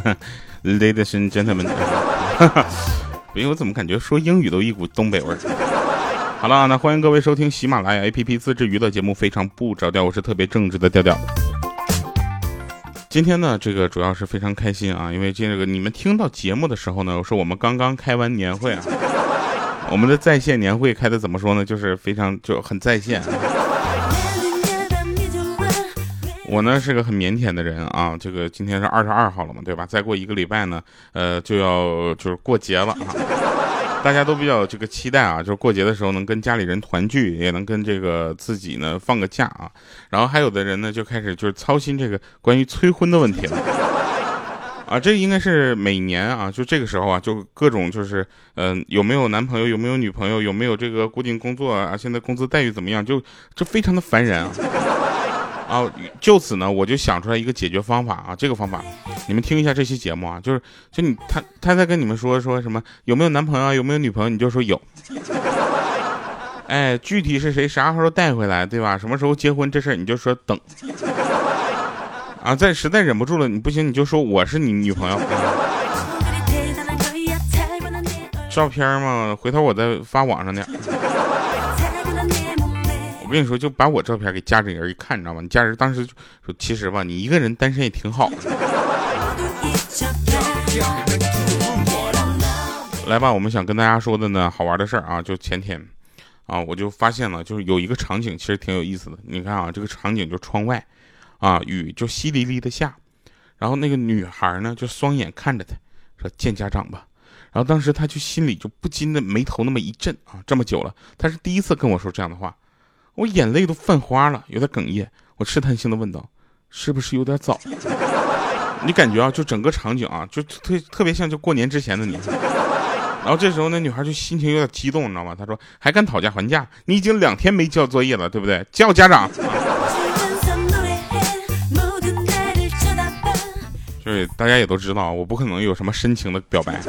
Ladies and gentlemen，不 行，我怎么感觉说英语都一股东北味儿？好了，那欢迎各位收听喜马拉雅 APP 自制娱乐节目《非常不着调》，我是特别正直的调调。今天呢，这个主要是非常开心啊，因为这个你们听到节目的时候呢，我说我们刚刚开完年会啊，我们的在线年会开的怎么说呢？就是非常就很在线。我呢是个很腼腆的人啊，这个今天是二十二号了嘛，对吧？再过一个礼拜呢，呃，就要就是过节了啊，大家都比较这个期待啊，就是过节的时候能跟家里人团聚，也能跟这个自己呢放个假啊。然后还有的人呢就开始就是操心这个关于催婚的问题了啊，这应该是每年啊，就这个时候啊，就各种就是嗯，有没有男朋友，有没有女朋友，有没有这个固定工作啊，现在工资待遇怎么样，就这非常的烦人啊。啊，就此呢，我就想出来一个解决方法啊，这个方法，你们听一下这期节目啊，就是就你他他在跟你们说说什么有没有男朋友，有没有女朋友，你就说有，哎，具体是谁啥时候带回来，对吧？什么时候结婚这事儿你就说等，啊，再实在忍不住了，你不行你就说我是你女朋友，照片嘛，回头我再发网上点。我跟你说，就把我照片给家里人一看，你知道吗？你家人当时就说：“其实吧，你一个人单身也挺好。”来吧，我们想跟大家说的呢，好玩的事儿啊，就前天啊，我就发现了，就是有一个场景，其实挺有意思的。你看啊，这个场景就窗外啊，雨就淅沥沥的下，然后那个女孩呢，就双眼看着他，说：“见家长吧。”然后当时他就心里就不禁的眉头那么一震啊，这么久了，他是第一次跟我说这样的话。我眼泪都泛花了，有点哽咽。我试探性的问道：“是不是有点早？” 你感觉啊，就整个场景啊，就特特别像就过年之前的你。然后这时候那女孩就心情有点激动，你知道吗？她说：“还敢讨价还价？你已经两天没交作业了，对不对？叫家长。”就是大家也都知道，我不可能有什么深情的表白。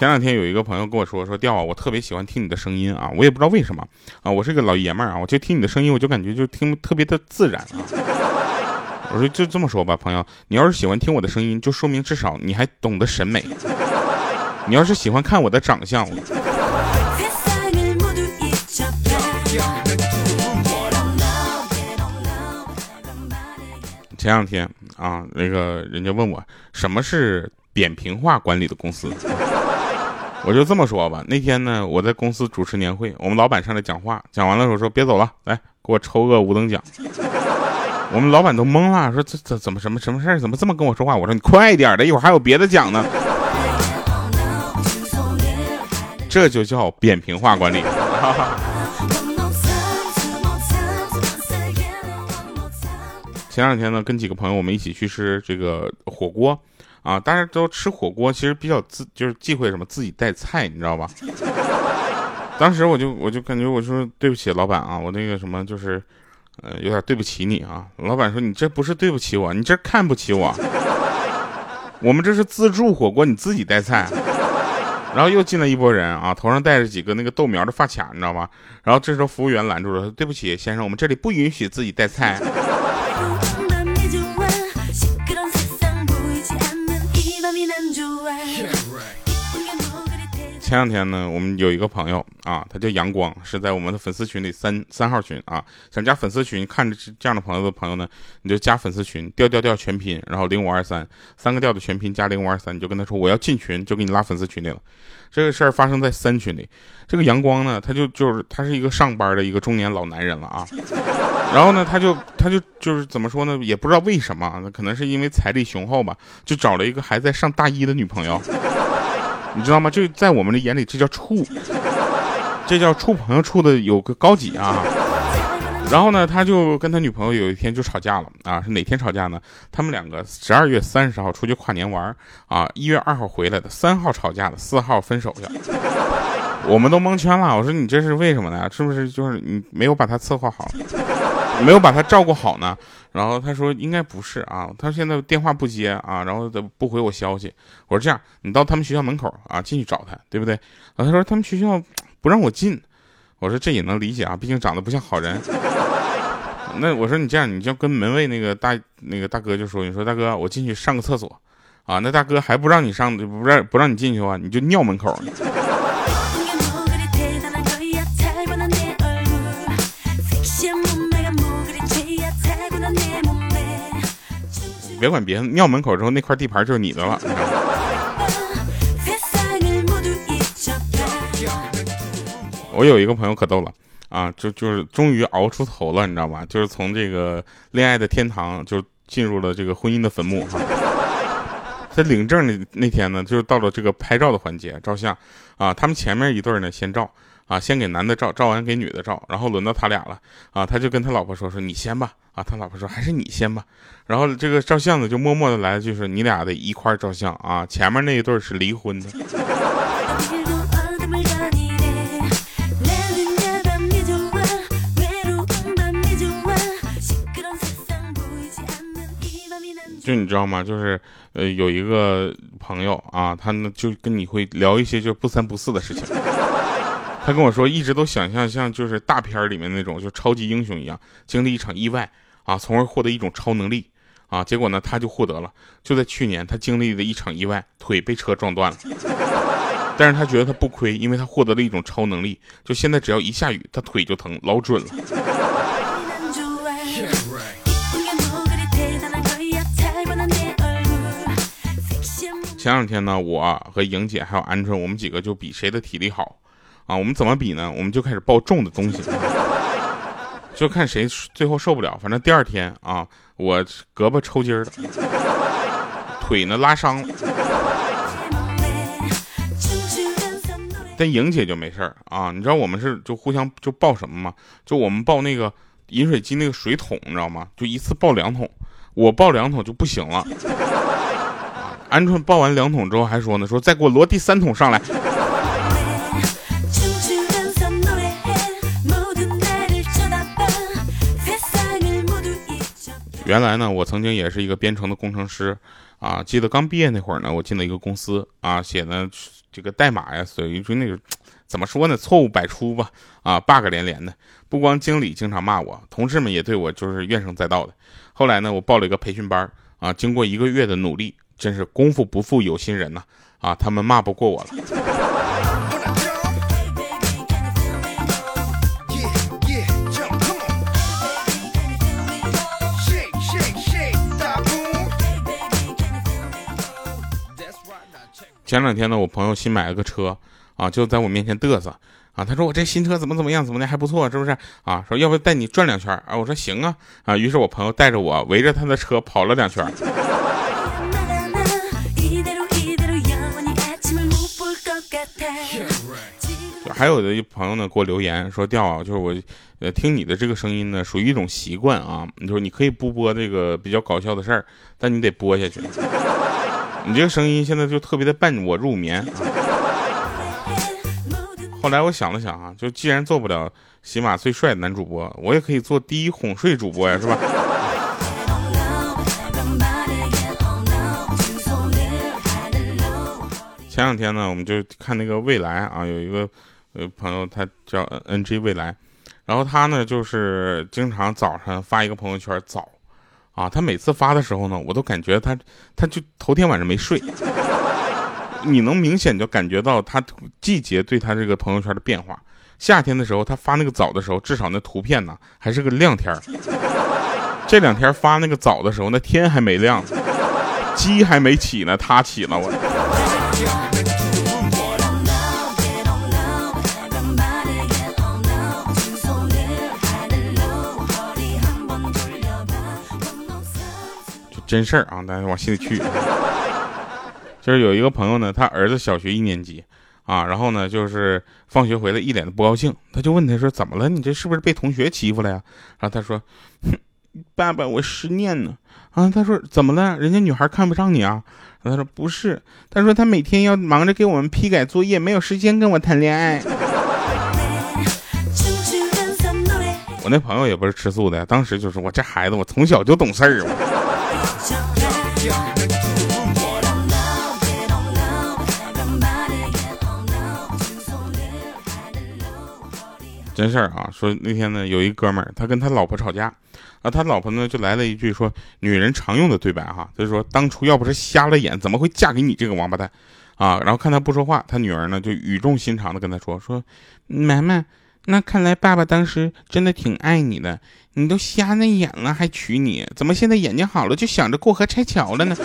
前两天有一个朋友跟我说说调啊，我特别喜欢听你的声音啊，我也不知道为什么啊，我是个老爷们儿啊，我就听你的声音，我就感觉就听特别的自然啊。我说就这么说吧，朋友，你要是喜欢听我的声音，就说明至少你还懂得审美。你要是喜欢看我的长相，前两天啊，那个人家问我什么是扁平化管理的公司。我就这么说吧，那天呢，我在公司主持年会，我们老板上来讲话，讲完了时候说别走了，来给我抽个五等奖。我们老板都懵了，说这这怎么什么什么事儿，怎么这么跟我说话？我说你快点的，一会儿还有别的奖呢。这就叫扁平化管理。前两天呢，跟几个朋友我们一起去吃这个火锅。啊，大家都吃火锅，其实比较自就是忌讳什么自己带菜，你知道吧？当时我就我就感觉我说对不起老板啊，我那个什么就是，呃，有点对不起你啊。老板说你这不是对不起我，你这看不起我。我们这是自助火锅，你自己带菜。然后又进来一波人啊，头上戴着几个那个豆苗的发卡，你知道吧？然后这时候服务员拦住了，对不起先生，我们这里不允许自己带菜。前两天呢，我们有一个朋友啊，他叫阳光，是在我们的粉丝群里三三号群啊。想加粉丝群，看着这样的朋友的朋友呢，你就加粉丝群，调调调全拼，然后零五二三三个调的全拼加零五二三，你就跟他说我要进群，就给你拉粉丝群里了。这个事儿发生在三群里。这个阳光呢，他就就是他是一个上班的一个中年老男人了啊。然后呢，他就他就就是怎么说呢，也不知道为什么，可能是因为财力雄厚吧，就找了一个还在上大一的女朋友。你知道吗？就在我们的眼里，这叫处，这叫处朋友处的有个高级啊。然后呢，他就跟他女朋友有一天就吵架了啊。是哪天吵架呢？他们两个十二月三十号出去跨年玩啊，一月二号回来的，三号吵架的，四号分手去了。我们都蒙圈了。我说你这是为什么呢？是不是就是你没有把他策划好，没有把他照顾好呢？然后他说应该不是啊，他现在电话不接啊，然后不回我消息。我说这样，你到他们学校门口啊，进去找他，对不对？然后他说他们学校 不让我进。我说这也能理解啊，毕竟长得不像好人。那我说你这样，你就跟门卫那个大那个大哥就说，你说大哥，我进去上个厕所，啊，那大哥还不让你上，不让不让你进去的话，你就尿门口。别管别的，尿门口之后那块地盘就是你的了。我有一个朋友可逗了啊，就就是终于熬出头了，你知道吧？就是从这个恋爱的天堂，就进入了这个婚姻的坟墓哈。在领证那那天呢，就是到了这个拍照的环节，照相啊。他们前面一对呢先照啊，先给男的照，照完给女的照，然后轮到他俩了啊。他就跟他老婆说说你先吧啊。他老婆说还是你先吧。然后这个照相的就默默的来了句说你俩得一块照相啊。前面那一对是离婚的。就你知道吗？就是呃，有一个朋友啊，他呢就跟你会聊一些就不三不四的事情。他跟我说，一直都想象像就是大片里面那种就超级英雄一样，经历一场意外啊，从而获得一种超能力啊。结果呢，他就获得了。就在去年，他经历了一场意外，腿被车撞断了。但是他觉得他不亏，因为他获得了一种超能力。就现在只要一下雨，他腿就疼，老准了。前两天呢，我和莹姐还有鹌鹑，我们几个就比谁的体力好，啊，我们怎么比呢？我们就开始抱重的东西，就看谁最后受不了。反正第二天啊，我胳膊抽筋了，腿呢拉伤了，但莹姐就没事儿啊。你知道我们是就互相就抱什么吗？就我们抱那个饮水机那个水桶，你知道吗？就一次抱两桶，我抱两桶就不行了。鹌鹑抱完两桶之后还说呢，说再给我摞第三桶上来。原来呢，我曾经也是一个编程的工程师，啊，记得刚毕业那会儿呢，我进了一个公司，啊，写的这个代码呀，属于就那个怎么说呢，错误百出吧，啊，bug 连连的。不光经理经常骂我，同事们也对我就是怨声载道的。后来呢，我报了一个培训班，啊，经过一个月的努力。真是功夫不负有心人呐！啊，他们骂不过我了。前两天呢，我朋友新买了个车，啊，就在我面前嘚瑟，啊，他说我这新车怎么怎么样，怎么的还不错，是不是？啊，说要不带你转两圈啊？我说行啊，啊，于是我朋友带着我围着他的车跑了两圈。还有的一朋友呢给我留言说：“调啊，就是我，呃，听你的这个声音呢，属于一种习惯啊。你说你可以不播这个比较搞笑的事儿，但你得播下去。你这个声音现在就特别的伴我入眠。”后来我想了想啊，就既然做不了喜马最帅的男主播，我也可以做第一哄睡主播呀，是吧？前两天呢，我们就看那个未来啊，有一个。呃，朋友，他叫 NG 未来，然后他呢，就是经常早上发一个朋友圈早，啊，他每次发的时候呢，我都感觉他，他就头天晚上没睡，你能明显就感觉到他季节对他这个朋友圈的变化。夏天的时候，他发那个早的时候，至少那图片呢还是个亮天这两天发那个早的时候，那天还没亮，鸡还没起呢，他起了我。真事儿啊，大家往心里去。就是有一个朋友呢，他儿子小学一年级啊，然后呢，就是放学回来一脸的不高兴，他就问他说：“怎么了？你这是不是被同学欺负了呀？”然后他说：“爸爸，我失恋了。”啊，他说：“怎么了？人家女孩看不上你啊？”然后他说：“不是，他说他每天要忙着给我们批改作业，没有时间跟我谈恋爱。”我那朋友也不是吃素的，当时就是我这孩子，我从小就懂事儿。真事儿啊，说那天呢，有一哥们儿，他跟他老婆吵架，啊，他老婆呢就来了一句说，女人常用的对白哈，就是说当初要不是瞎了眼，怎么会嫁给你这个王八蛋，啊，然后看他不说话，他女儿呢就语重心长的跟他说，说，妈妈，那看来爸爸当时真的挺爱你的，你都瞎了眼了还娶你，怎么现在眼睛好了就想着过河拆桥了呢？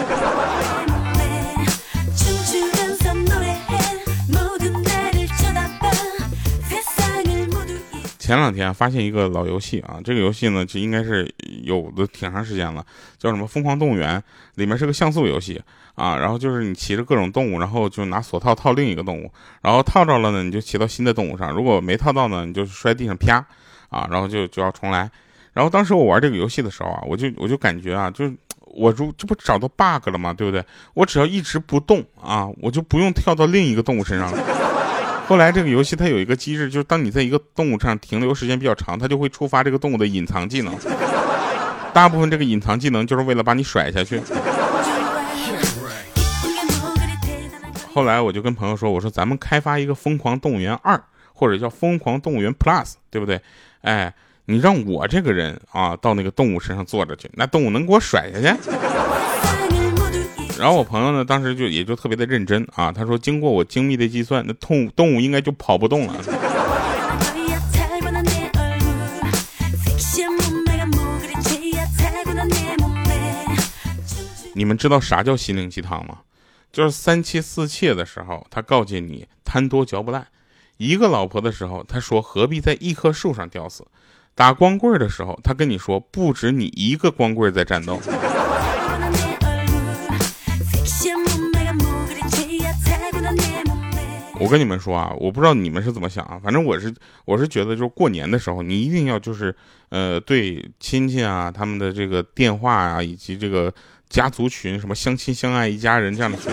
前两天发现一个老游戏啊，这个游戏呢，就应该是有的挺长时间了，叫什么《疯狂动物园》，里面是个像素游戏啊，然后就是你骑着各种动物，然后就拿锁套套另一个动物，然后套着了呢，你就骑到新的动物上，如果没套到呢，你就摔地上啪啊，然后就就要重来。然后当时我玩这个游戏的时候啊，我就我就感觉啊，就我如这不找到 bug 了吗？对不对？我只要一直不动啊，我就不用跳到另一个动物身上了。后来这个游戏它有一个机制，就是当你在一个动物上停留时间比较长，它就会触发这个动物的隐藏技能。大部分这个隐藏技能就是为了把你甩下去。后来我就跟朋友说，我说咱们开发一个疯狂动物园二，或者叫疯狂动物园 Plus，对不对？哎，你让我这个人啊到那个动物身上坐着去，那动物能给我甩下去？然后我朋友呢，当时就也就特别的认真啊，他说经过我精密的计算，那动动物应该就跑不动了。你们知道啥叫心灵鸡汤吗？就是三妻四妾的时候，他告诫你贪多嚼不烂；一个老婆的时候，他说何必在一棵树上吊死；打光棍的时候，他跟你说不止你一个光棍在战斗。我跟你们说啊，我不知道你们是怎么想啊，反正我是我是觉得，就是过年的时候，你一定要就是，呃，对亲戚啊，他们的这个电话啊，以及这个家族群，什么相亲相爱一家人这样的群，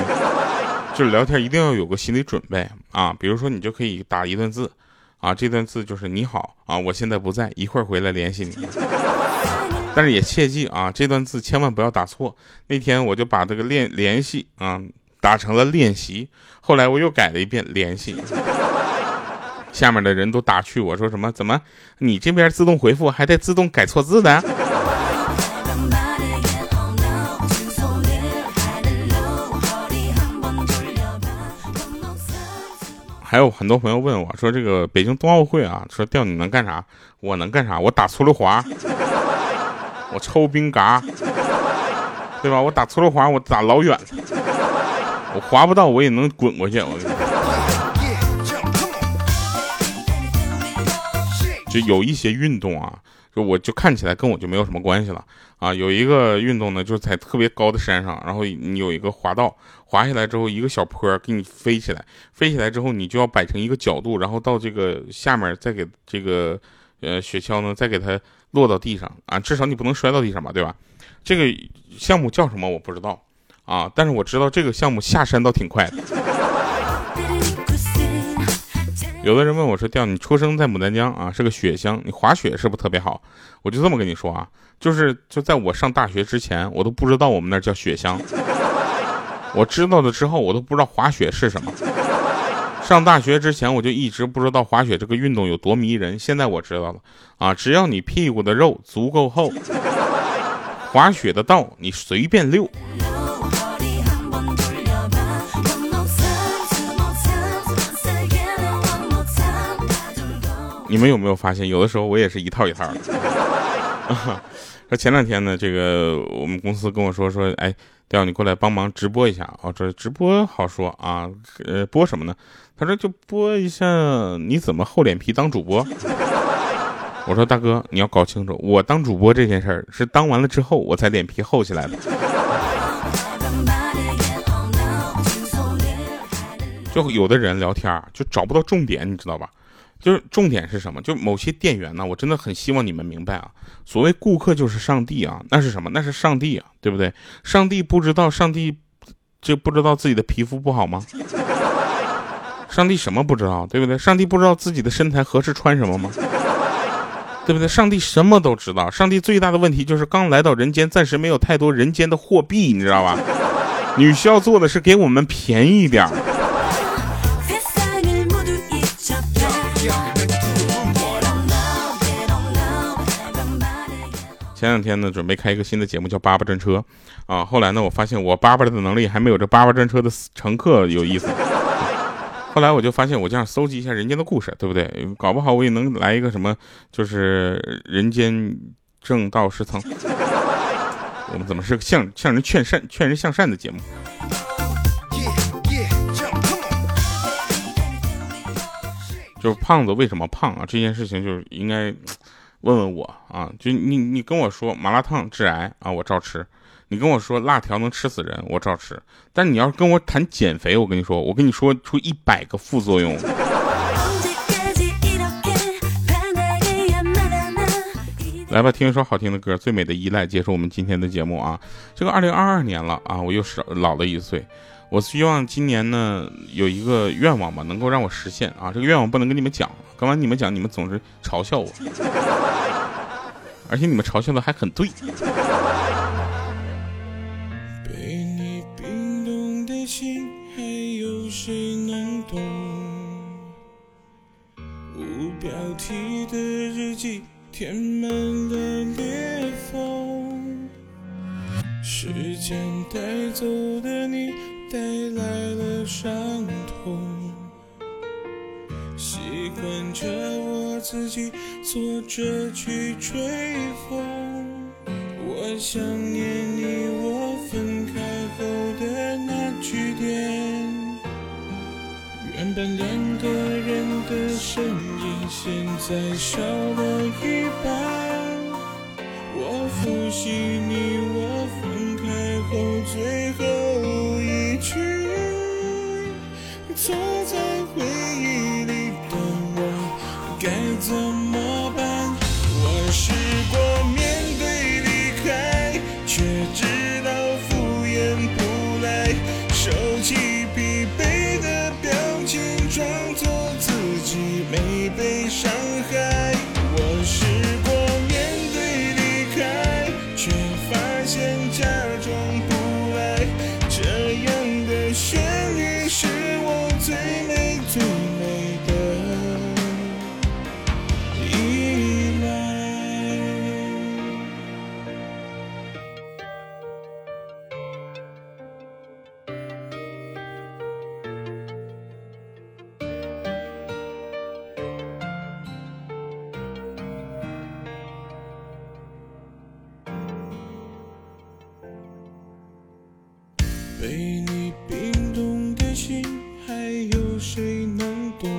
就是聊天一定要有个心理准备啊。比如说，你就可以打一段字，啊，这段字就是你好啊，我现在不在，一会儿回来联系你。但是也切记啊，这段字千万不要打错。那天我就把这个联联系啊。打成了练习，后来我又改了一遍联系，下面的人都打趣我说什么？怎么你这边自动回复还得自动改错字的？还有很多朋友问我说，这个北京冬奥会啊，说调你能干啥？我能干啥？我打粗溜滑，我抽冰嘎，对吧？我打粗溜滑，我打老远。我滑不到，我也能滚过去。我就有一些运动啊，就我就看起来跟我就没有什么关系了啊。有一个运动呢，就是在特别高的山上，然后你有一个滑道，滑下来之后一个小坡给你飞起来，飞起来之后你就要摆成一个角度，然后到这个下面再给这个呃雪橇呢再给它落到地上啊，至少你不能摔到地上吧，对吧？这个项目叫什么我不知道。啊！但是我知道这个项目下山倒挺快的。有的人问我说：“调你出生在牡丹江啊，是个雪乡，你滑雪是不是特别好？”我就这么跟你说啊，就是就在我上大学之前，我都不知道我们那叫雪乡。我知道了之后，我都不知道滑雪是什么。上大学之前，我就一直不知道滑雪这个运动有多迷人。现在我知道了啊，只要你屁股的肉足够厚。滑雪的道你随便溜。你们有没有发现，有的时候我也是一套一套的。说 前两天呢，这个我们公司跟我说说，哎，调你过来帮忙直播一下啊。这直播好说啊，呃，播什么呢？他说就播一下你怎么厚脸皮当主播。我说大哥，你要搞清楚，我当主播这件事儿是当完了之后我才脸皮厚起来的。就有的人聊天就找不到重点，你知道吧？就是重点是什么？就某些店员呢，我真的很希望你们明白啊，所谓顾客就是上帝啊，那是什么？那是上帝啊，对不对？上帝不知道上帝就不知道自己的皮肤不好吗？上帝什么不知道，对不对？上帝不知道自己的身材合适穿什么吗？对不对？上帝什么都知道。上帝最大的问题就是刚来到人间，暂时没有太多人间的货币，你知道吧？你需要做的是给我们便宜一点。前两天呢，准备开一个新的节目，叫《叭叭专车》啊。后来呢，我发现我叭叭的能力还没有这叭叭专车的乘客有意思。后来我就发现，我这样搜集一下人间的故事，对不对？搞不好我也能来一个什么，就是人间正道是层。我们怎么是个向向人劝善、劝人向善的节目？就是胖子为什么胖啊？这件事情就是应该问问我啊！就你你跟我说麻辣烫致癌啊，我照吃；你跟我说辣条能吃死人，我照吃。但你要是跟我谈减肥，我跟你说，我跟你说出一百个副作用。来吧，听一首好听的歌，《最美的依赖》，结束我们今天的节目啊！这个二零二二年了啊，我又少老了一岁。我希望今年呢有一个愿望吧，能够让我实现啊！这个愿望不能跟你们讲，刚完你们讲，你们总是嘲笑我，而且你们嘲笑的还很对。被你冰冻的心，还有谁能懂？无标题的日记，填满了裂缝。时间带走的习惯着我自己坐着去吹风。我想念你，我分开后的那句点。原本两个人的身影，现在少了一半。我复习你，被你冰冻的心。还有谁能懂？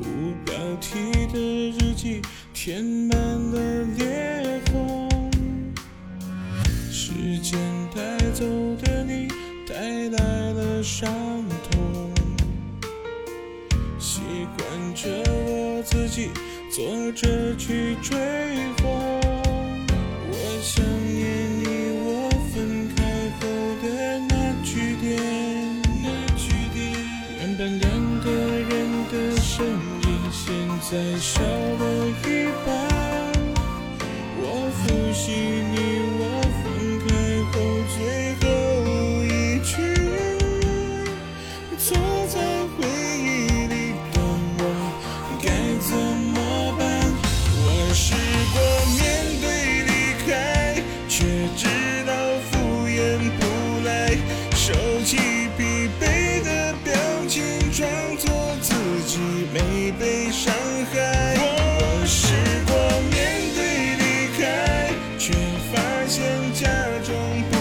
无标题的日记填满了裂缝，时间带走的你带来了伤痛，习惯着我自己坐着去追再少了一半，我复习你假装。